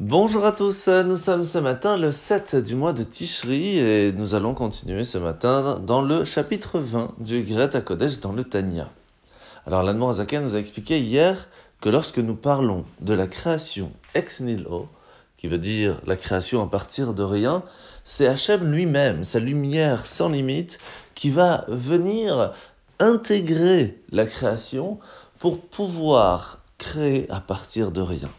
Bonjour à tous, nous sommes ce matin le 7 du mois de Tishri et nous allons continuer ce matin dans le chapitre 20 du Greta Kodesh dans le Tanya. Alors l'Anne Azaken nous a expliqué hier que lorsque nous parlons de la création ex nihilo, qui veut dire la création à partir de rien, c'est Hachem lui-même, sa lumière sans limite, qui va venir intégrer la création pour pouvoir créer à partir de rien.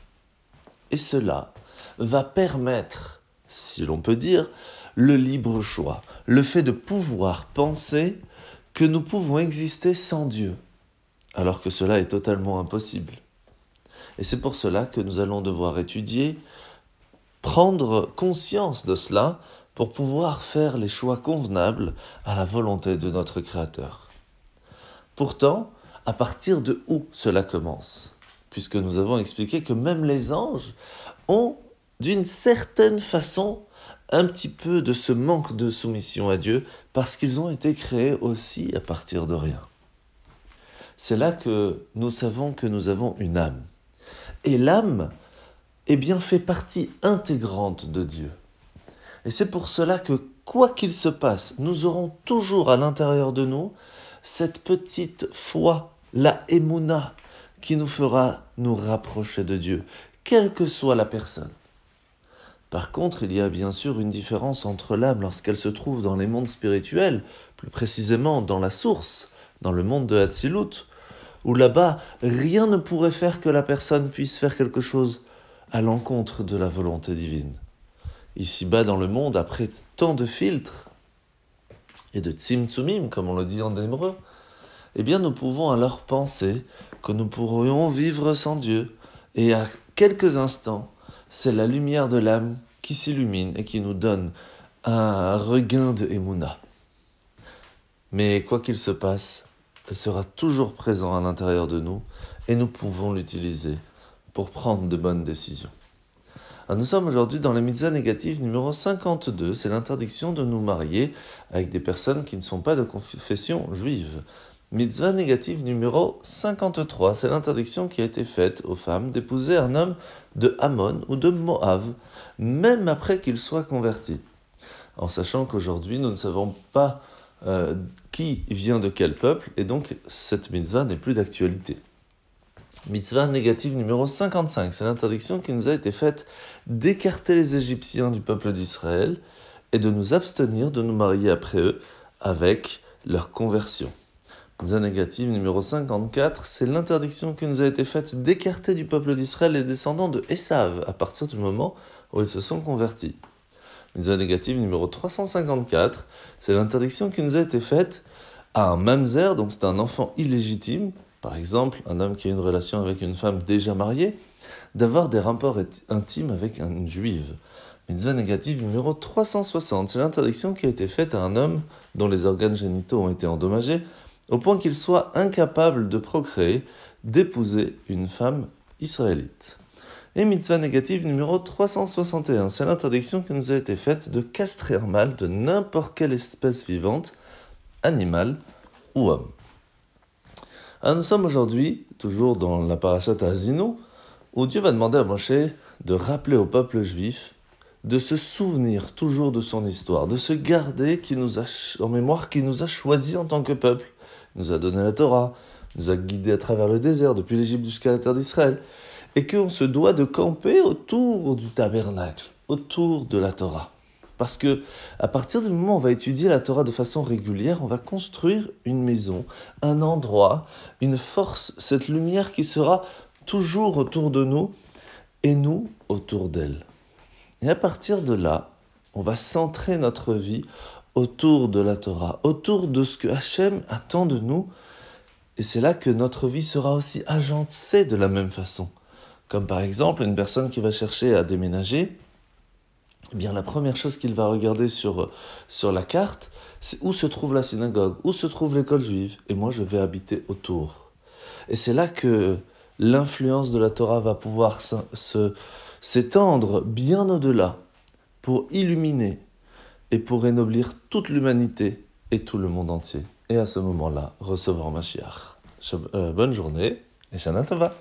Et cela va permettre, si l'on peut dire, le libre choix, le fait de pouvoir penser que nous pouvons exister sans Dieu, alors que cela est totalement impossible. Et c'est pour cela que nous allons devoir étudier, prendre conscience de cela pour pouvoir faire les choix convenables à la volonté de notre Créateur. Pourtant, à partir de où cela commence? Puisque nous avons expliqué que même les anges ont, d'une certaine façon, un petit peu de ce manque de soumission à Dieu, parce qu'ils ont été créés aussi à partir de rien. C'est là que nous savons que nous avons une âme. Et l'âme, eh bien, fait partie intégrante de Dieu. Et c'est pour cela que, quoi qu'il se passe, nous aurons toujours à l'intérieur de nous cette petite foi, la émouna, qui nous fera nous rapprocher de Dieu, quelle que soit la personne. Par contre, il y a bien sûr une différence entre l'âme lorsqu'elle se trouve dans les mondes spirituels, plus précisément dans la source, dans le monde de Hatzilut, où là-bas, rien ne pourrait faire que la personne puisse faire quelque chose à l'encontre de la volonté divine. Ici-bas dans le monde, après tant de filtres et de tzimtzumim, comme on le dit en hébreu, eh bien nous pouvons alors penser que nous pourrions vivre sans Dieu. Et à quelques instants, c'est la lumière de l'âme qui s'illumine et qui nous donne un regain de Emouna. Mais quoi qu'il se passe, elle sera toujours présente à l'intérieur de nous et nous pouvons l'utiliser pour prendre de bonnes décisions. nous sommes aujourd'hui dans la mitzvah négative numéro 52, c'est l'interdiction de nous marier avec des personnes qui ne sont pas de confession juive. Mitzvah négative numéro 53, c'est l'interdiction qui a été faite aux femmes d'épouser un homme de Hamon ou de Moab, même après qu'il soit converti. En sachant qu'aujourd'hui, nous ne savons pas euh, qui vient de quel peuple, et donc cette mitzvah n'est plus d'actualité. Mitzvah négative numéro 55, c'est l'interdiction qui nous a été faite d'écarter les Égyptiens du peuple d'Israël et de nous abstenir de nous marier après eux avec leur conversion. Négative numéro 54, c'est l'interdiction qui nous a été faite d'écarter du peuple d'Israël les descendants de Esav à partir du moment où ils se sont convertis. Mitzvah négative numéro 354, c'est l'interdiction qui nous a été faite à un mamzer, donc c'est un enfant illégitime, par exemple un homme qui a une relation avec une femme déjà mariée, d'avoir des rapports intimes avec une juive. Mitzvah négative numéro 360, c'est l'interdiction qui a été faite à un homme dont les organes génitaux ont été endommagés au point qu'il soit incapable de procréer, d'épouser une femme israélite. Et mitzvah négative numéro 361, c'est l'interdiction qui nous a été faite de castrer un mâle de n'importe quelle espèce vivante, animal ou homme. Nous sommes aujourd'hui, toujours dans la parashat Azino, où Dieu va demander à Moshe de rappeler au peuple juif de se souvenir toujours de son histoire, de se garder en mémoire qui nous a choisi en tant que peuple, nous a donné la Torah, nous a guidés à travers le désert, depuis l'Égypte jusqu'à la terre d'Israël, et qu'on se doit de camper autour du tabernacle, autour de la Torah. Parce que à partir du moment où on va étudier la Torah de façon régulière, on va construire une maison, un endroit, une force, cette lumière qui sera toujours autour de nous et nous autour d'elle. Et à partir de là, on va centrer notre vie autour de la Torah, autour de ce que Hachem attend de nous. Et c'est là que notre vie sera aussi agencée de la même façon. Comme par exemple une personne qui va chercher à déménager, eh bien la première chose qu'il va regarder sur, sur la carte, c'est où se trouve la synagogue, où se trouve l'école juive, et moi je vais habiter autour. Et c'est là que l'influence de la Torah va pouvoir s'étendre bien au-delà pour illuminer et pour rénoblir toute l'humanité et tout le monde entier. Et à ce moment-là, recevoir Mashiach. Euh, bonne journée et Shana Tova.